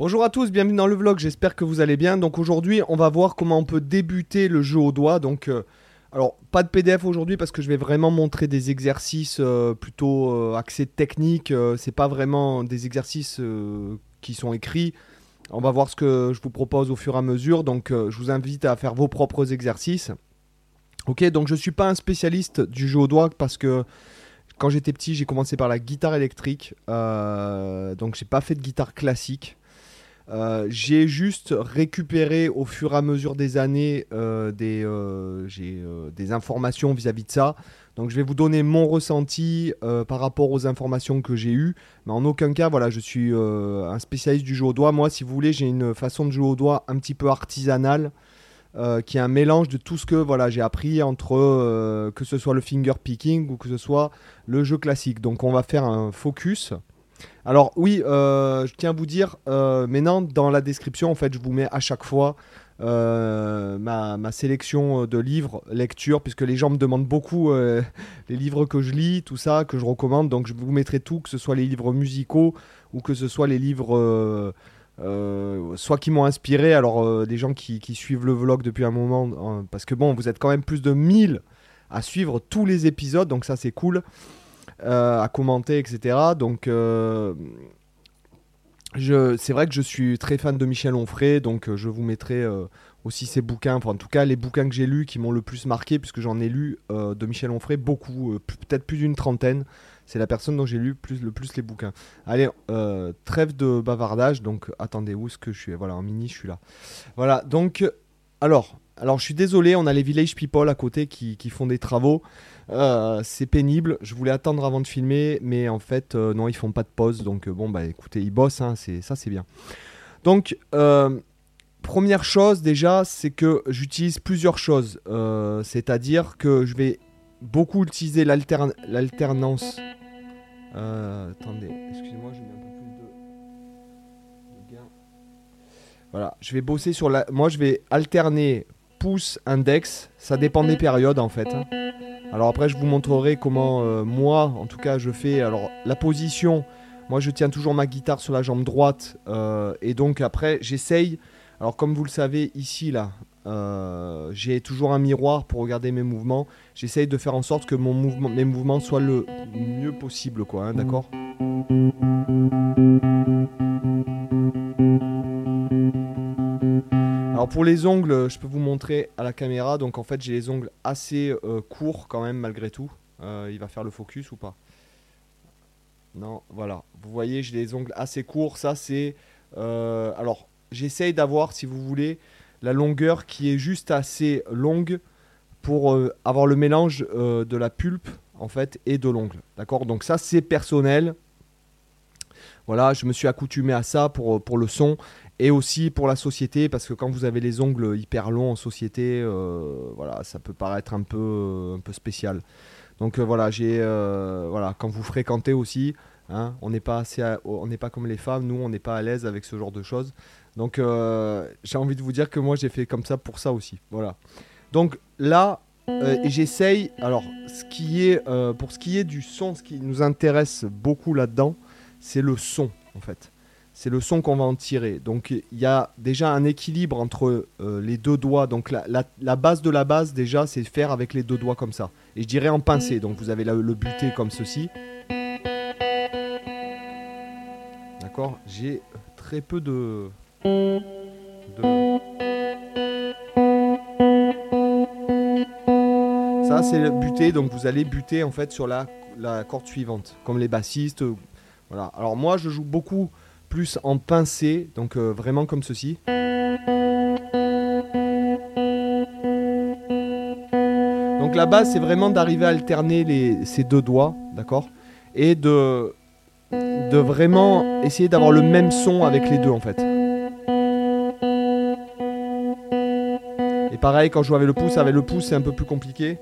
Bonjour à tous, bienvenue dans le vlog, j'espère que vous allez bien. Donc aujourd'hui, on va voir comment on peut débuter le jeu au doigt. Donc, euh, alors, pas de PDF aujourd'hui parce que je vais vraiment montrer des exercices euh, plutôt euh, axés techniques. c'est pas vraiment des exercices qui sont écrits. On va voir ce que je vous propose au fur et à mesure. Donc, je vous invite à faire vos propres exercices. Ok, donc je suis pas un spécialiste du jeu au doigt parce que quand j'étais petit, j'ai commencé par la guitare électrique. donc, j'ai pas fait de guitare classique. Euh, j'ai juste récupéré au fur et à mesure des années euh, des, euh, des informations vis-à-vis de ça. Donc je vais vous donner mon ressenti par rapport aux informations que j'ai eues. Mais en aucun cas, voilà, je suis un spécialiste du jeu au doigt. Moi, si vous voulez, j'ai une façon de jouer au doigt un petit peu artisanale. qui est un mélange de tout ce que voilà, j'ai appris entre que ce soit le finger picking ou que ce soit le jeu classique. Donc on va faire un focus alors oui, euh, je tiens à vous dire, euh, maintenant dans la description, en fait, je vous mets à chaque fois euh, ma, sélection de livres, lecture, puisque les gens me demandent beaucoup les livres que je lis, tout ça, que je recommande. Donc je vous mettrai tout, que ce soit les livres musicaux ou que ce soit les livres... soit qui m'ont inspiré, alors des gens qui, qui, suivent le vlog depuis un moment, parce que bon, vous êtes quand même plus de 1000 à suivre tous les épisodes, donc ça c'est cool. Euh, à commenter, etc. Donc, euh, c'est vrai que je suis très fan de Michel Onfray, donc euh, je vous mettrai aussi ses bouquins, enfin en tout cas les bouquins que j'ai lus qui m'ont le plus marqué, puisque j'en ai lu de Michel Onfray beaucoup, peut-être plus d'une trentaine. C'est la personne dont j'ai lu le plus les bouquins. Allez, trêve de bavardage, donc attendez, où est-ce que je suis? Voilà, en mini, je suis là. Voilà, donc, alors, alors je suis désolé, on a les Village People à côté qui, font des travaux. Euh, c'est pénible. Je voulais attendre avant de filmer, mais en fait, euh, non, ils font pas de pause. Donc, euh, bon, bah écoutez, ils bossent, hein, c'est, ça c'est bien. Donc, première chose déjà, c'est que j'utilise plusieurs choses. c'est-à-dire que je vais beaucoup utiliser l'alternance. attendez, excusez-moi, j'ai mis un peu plus de, gain. Voilà, je vais bosser sur la. Moi, je vais alterner pouce, index. Ça dépend des périodes en fait. Hein. Alors après, je vous montrerai comment euh, moi, en tout cas, je fais. Alors la position, moi, je tiens toujours ma guitare sur la jambe droite, euh, et donc après, j'essaye. Alors comme vous le savez ici là, euh, j'ai toujours un miroir pour regarder mes mouvements. J'essaye de faire en sorte que mon mouvement, mes mouvements soient le mieux possible, quoi. Hein, d'accord? Alors pour les ongles, je peux vous montrer à la caméra. Donc en fait, j'ai les ongles assez euh, courts quand même malgré tout. Euh, il va faire le focus ou pas? Non, voilà. Vous voyez, j'ai les ongles assez courts. Ça c'est... Euh, alors, j'essaye d'avoir, si vous voulez, la longueur qui est juste assez longue pour avoir le mélange de la pulpe en fait et de l'ongle. D'accord? Donc ça c'est personnel. Voilà, je me suis accoutumé à ça pour, pour le son et aussi pour la société parce que quand vous avez les ongles hyper longs en société, euh, voilà, ça peut paraître un peu, euh, un peu spécial. Donc euh, voilà, j'ai voilà, quand vous fréquentez aussi, hein, on n'est pas assez, on n'est pas comme les femmes, nous on n'est pas à l'aise avec ce genre de choses. Donc j'ai envie de vous dire que moi j'ai fait comme ça pour ça aussi. Voilà. Donc là, j'essaye. Alors, ce qui est pour ce qui est du son, ce qui nous intéresse beaucoup là-dedans, c'est le son en fait c'est le son qu'on va en tirer. Donc il y a déjà un équilibre entre euh, les deux doigts. Donc la, base de la base déjà c'est faire avec les deux doigts comme ça. Et je dirais en pincé. Donc vous avez le buté comme ceci. D'accord J'ai très peu de... Ça c'est le buté. Donc vous allez buter en fait sur la, la corde suivante. Comme les bassistes. Voilà. Alors moi je joue beaucoup plus en pincé, donc euh, vraiment comme ceci. Donc la base, c'est vraiment d'arriver à alterner ces deux doigts, d'accord? Et de, de vraiment essayer d'avoir le même son avec les deux en fait. Et pareil, quand je joue avec le pouce, avec le pouce, c'est un peu plus compliqué.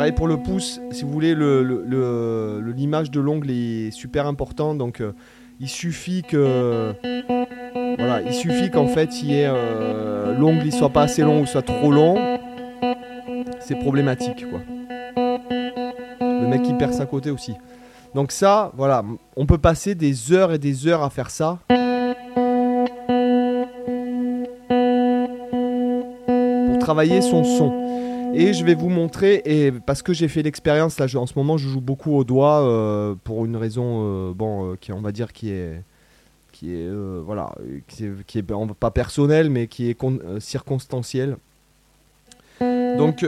Pareil pour le pouce, si vous voulez, l'image le, de l'ongle est super important, donc euh, il suffit que voilà, il suffit qu'en fait il euh, l'ongle il soit pas assez long ou soit trop long, c'est problématique quoi. Le mec qui perce à côté aussi. Donc ça, voilà, on peut passer des heures et des heures à faire ça. Pour travailler son son. Et je vais vous montrer, et parce que j'ai fait l'expérience, là en ce moment je joue beaucoup au doigt euh, pour une raison, euh, bon, euh, qui on va dire qui est, qui est, voilà, qui est, pas personnelle, mais qui est circonstancielle. Donc,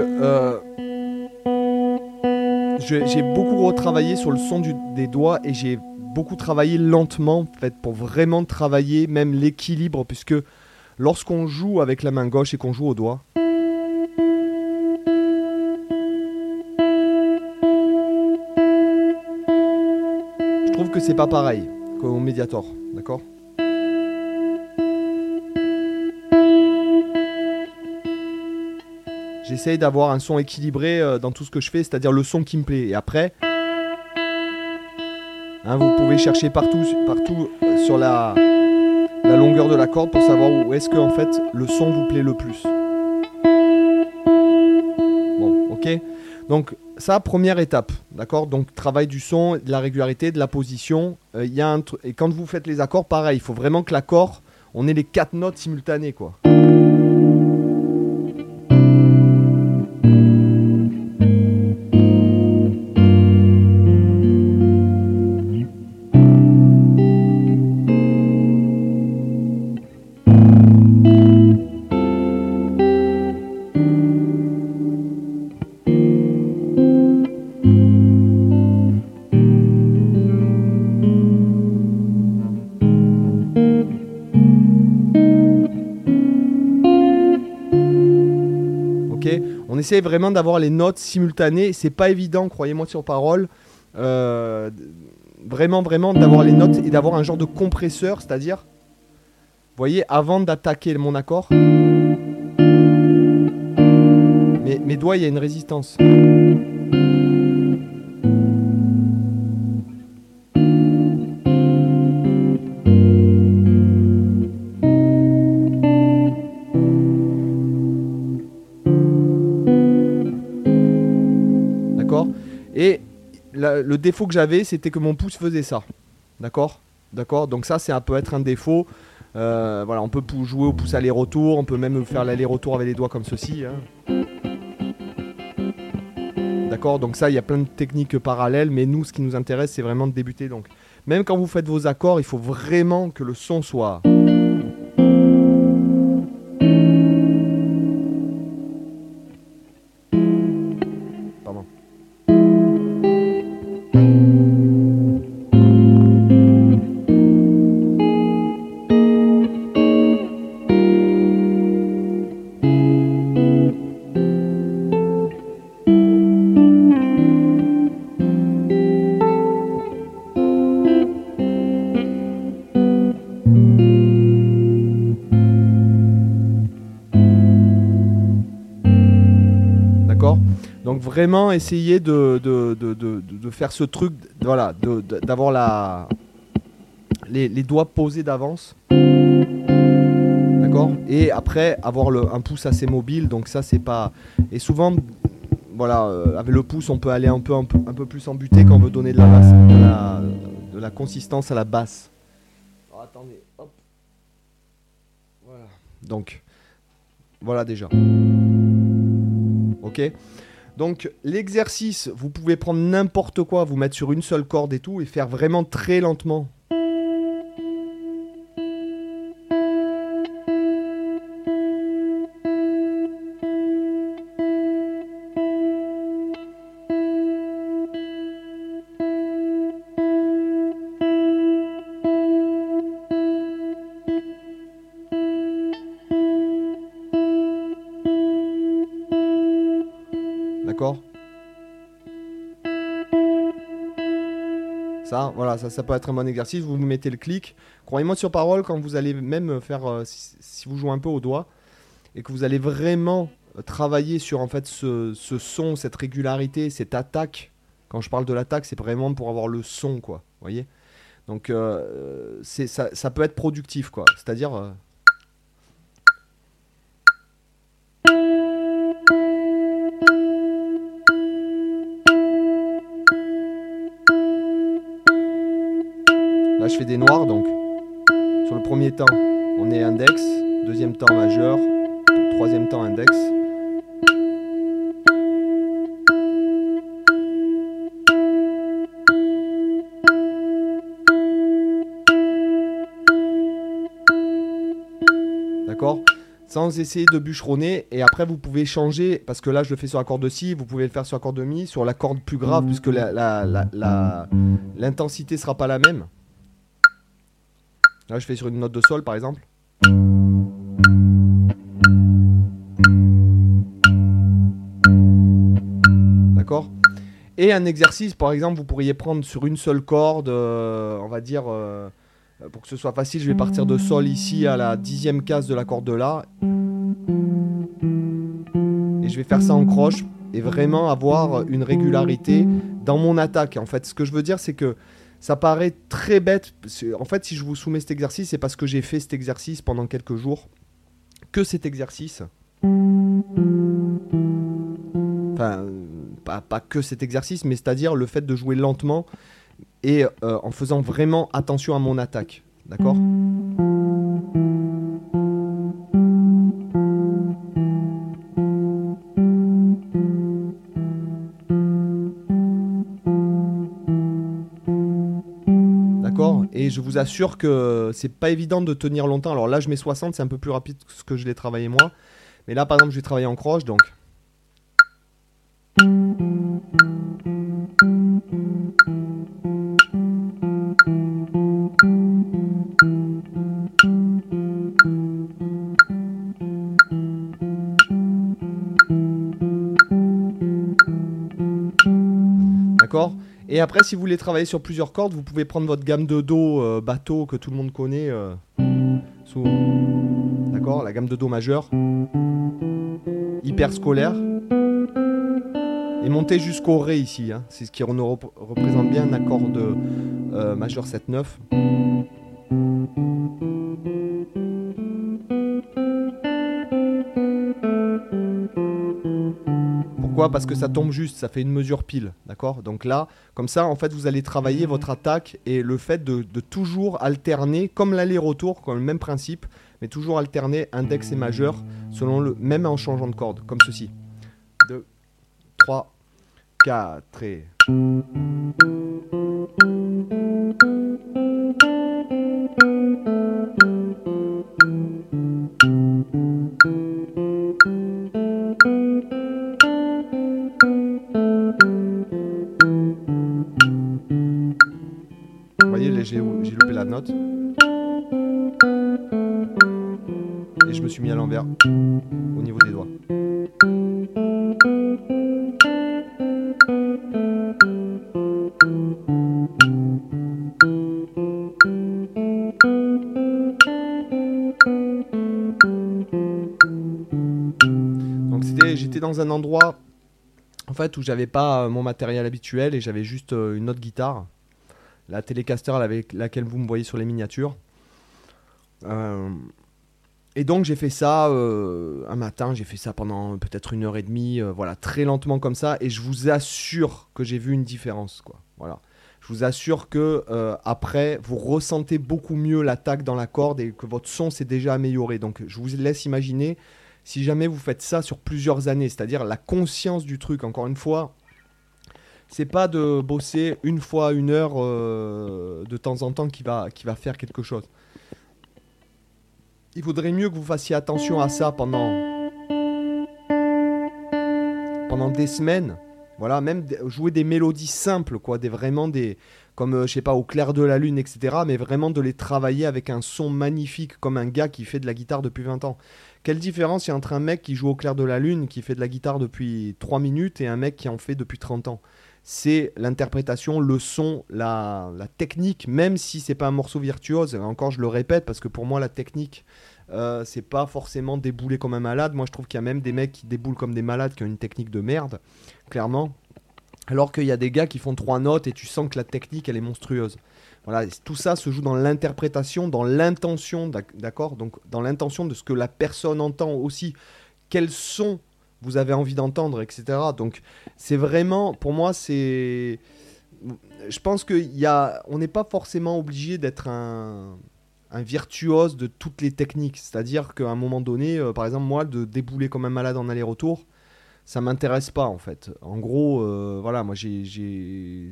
j'ai beaucoup retravaillé sur le son des doigts et j'ai beaucoup travaillé lentement, en fait, pour vraiment travailler même l'équilibre, puisque lorsqu'on joue avec la main gauche et qu'on joue au doigt, que c'est pas pareil qu'au Mediator, d'accord? J'essaye d'avoir un son équilibré euh, dans tout ce que je fais, c'est-à-dire le son qui me plaît. Et après, hein, vous pouvez chercher partout, partout euh, sur la, la longueur de la corde pour savoir où est-ce que en fait le son vous plaît le plus. Donc ça, première étape, d'accord? Donc travail du son, de la régularité, de la position. Euh, y a et quand vous faites les accords, pareil, il faut vraiment que l'accord, on ait les quatre notes simultanées, quoi. Essaie vraiment d'avoir les notes simultanées. C'est pas évident, croyez-moi sur parole. Euh, vraiment, vraiment d'avoir les notes et d'avoir un genre de compresseur, c'est-à-dire, vous voyez, avant d'attaquer mon accord, mes, mes doigts, il y a une résistance. Le défaut que j'avais, c'était que mon pouce faisait ça. D'accord? D'accord? Donc ça, un peut être un défaut. Euh, voilà, on peut jouer au pouce aller-retour, on peut même faire l'aller-retour avec les doigts comme ceci. Hein. D'accord? Donc ça, il y a plein de techniques parallèles, mais nous, ce qui nous intéresse, c'est vraiment de débuter. Donc, même quand vous faites vos accords, il faut vraiment que le son soit vraiment essayer de, de, faire ce truc, voilà, d'avoir les, doigts posés d'avance. D'accord? Et après, avoir le, un pouce assez mobile, donc ça, c'est pas. Et souvent, voilà, euh, avec le pouce, on peut aller un peu, un peu, un peu plus en butée quand on veut donner de la basse, de la, consistance à la basse. Attendez, hop. Voilà. Donc, voilà déjà. Ok? Donc l'exercice, vous pouvez prendre n'importe quoi, vous mettre sur une seule corde et tout, et faire vraiment très lentement. Voilà, ça, ça peut être un bon exercice. Vous mettez le clic. Croyez-moi sur parole, quand vous allez même faire, euh, si, vous jouez un peu au doigt, et que vous allez vraiment travailler sur en fait ce, son, cette régularité, cette attaque. Quand je parle de l'attaque, c'est vraiment pour avoir le son, quoi. Voyez? Donc, euh, ça, ça, peut être productif, quoi. C'est-à-dire. Je fais des noirs, donc sur le premier temps, on est index, deuxième temps majeur, troisième temps index. D'accord? Sans essayer de bûcheronner. Et après, vous pouvez changer, parce que là, je le fais sur la corde de si, vous pouvez le faire sur la corde de mi, sur la corde plus grave, puisque l'intensité la, sera pas la même. Là, je fais sur une note de sol, par exemple. D'accord? Et un exercice, par exemple, vous pourriez prendre sur une seule corde, euh, on va dire... Euh, euh, pour que ce soit facile, je vais partir de Sol ici à la dixième case de la corde de La. Et je vais faire ça en croche et vraiment avoir une régularité dans mon attaque. En fait, ce que je veux dire, c'est que ça paraît très bête. En fait, si je vous soumets cet exercice, c'est parce que j'ai fait cet exercice pendant quelques jours. Que cet exercice. Enfin, pas, pas que cet exercice, mais c'est-à-dire le fait de jouer lentement et euh, en faisant vraiment attention à mon attaque. D'accord? Je vous assure que c'est pas évident de tenir longtemps. Alors là, je mets 60, c'est un peu plus rapide que ce que je l'ai travaillé moi. Mais là, par exemple, je vais travailler en croche, donc. Et après, si vous voulez travailler sur plusieurs cordes, vous pouvez prendre votre gamme de Do euh, bateau que tout le monde connaît. Euh, d'accord La gamme de Do majeur. Hyper scolaire. Et monter jusqu'au Ré ici. Hein. C'est ce qui représente bien un accord de euh, majeur 7-9. Parce que ça tombe juste, ça fait une mesure pile, d'accord? Donc là, comme ça, en fait, vous allez travailler votre attaque et le fait de, toujours alterner, comme l'aller-retour, comme le même principe, mais toujours alterner index et majeur, selon le même en changeant de corde, comme ceci. 2, 3, 4 et... Et je me suis mis à l'envers au niveau des doigts. Donc j'étais dans un endroit en fait où j'avais pas mon matériel habituel et j'avais juste euh, une autre guitare la Telecaster avec laquelle vous me voyez sur les miniatures. Euh, et donc j'ai fait ça euh, un matin, j'ai fait ça pendant peut-être une heure et demie, euh, voilà, très lentement comme ça, et je vous assure que j'ai vu une différence, quoi. Voilà. Je vous assure que après vous ressentez beaucoup mieux l'attaque dans la corde et que votre son s'est déjà amélioré. Donc je vous laisse imaginer si jamais vous faites ça sur plusieurs années, c'est-à-dire la conscience du truc. Encore une fois, c'est pas de bosser une fois une heure euh, de temps en temps qui va, faire quelque chose. Il vaudrait mieux que vous fassiez attention à ça pendant, pendant des semaines. Voilà, même jouer des mélodies simples, quoi, des vraiment des, comme euh, je sais pas, au clair de la lune, etc. Mais vraiment de les travailler avec un son magnifique, comme un gars qui fait de la guitare depuis 20 ans. Quelle différence il y a entre un mec qui joue au clair de la lune, qui fait de la guitare depuis 3 minutes, et un mec qui en fait depuis 30 ans? C'est l'interprétation, le son, la, technique, même si c'est pas un morceau virtuose. Encore, je le répète parce que pour moi, la technique, euh, c'est pas forcément débouler comme un malade. Moi, je trouve qu'il y a même des mecs qui déboulent comme des malades qui ont une technique de merde, clairement. Alors qu'il y a des gars qui font trois notes et tu sens que la technique, elle est monstrueuse. Voilà, tout ça se joue dans l'interprétation, dans l'intention, d'accord? Donc, dans l'intention de ce que la personne entend aussi. Quels sont vous avez envie d'entendre, etc. Donc c'est vraiment, pour moi, c'est... je pense que y a, on n'est pas forcément obligé d'être un, virtuose de toutes les techniques. C'est-à-dire qu'à un moment donné, euh, par exemple, moi, de débouler comme un malade en aller-retour, ça m'intéresse pas en fait. En gros, euh, voilà, moi j'ai,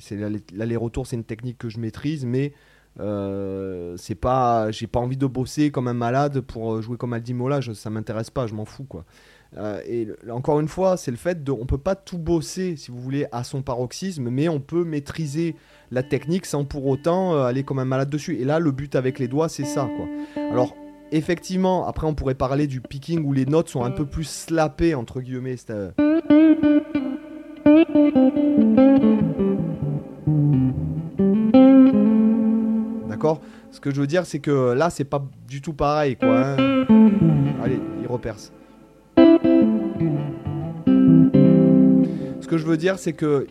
l'aller-retour, c'est une technique que je maîtrise, mais euh, c'est pas, j'ai pas envie de bosser comme un malade pour jouer comme Aldimola. Je, ça m'intéresse pas, je m'en fous quoi. Euh, et encore une fois, c'est le fait de, on peut pas tout bosser, si vous voulez, à son paroxysme, mais on peut maîtriser la technique sans pour autant euh, aller comme un malade dessus. Et là, le but avec les doigts, c'est ça, quoi. Alors, effectivement, après, on pourrait parler du picking où les notes sont un peu plus slappées entre guillemets. Euh, D'accord? Ce que je veux dire, c'est que là, c'est pas du tout pareil, quoi. Hein. Allez, il reperce. Que je veux dire, c'est que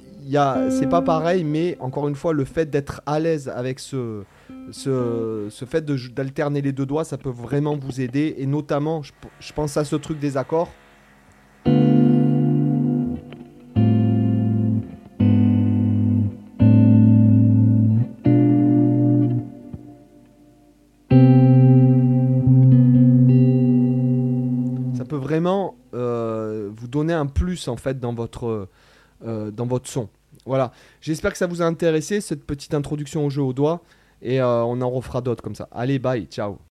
c'est pas pareil, mais encore une fois, le fait d'être à l'aise avec ce, ce, fait d'alterner les deux doigts, ça peut vraiment vous aider. Et notamment, je pense à ce truc des accords. Plus en fait dans votre, euh, dans votre son. Voilà, j'espère que ça vous a intéressé cette petite introduction au jeu au doigt et euh, on en refera d'autres comme ça. Allez, bye, ciao.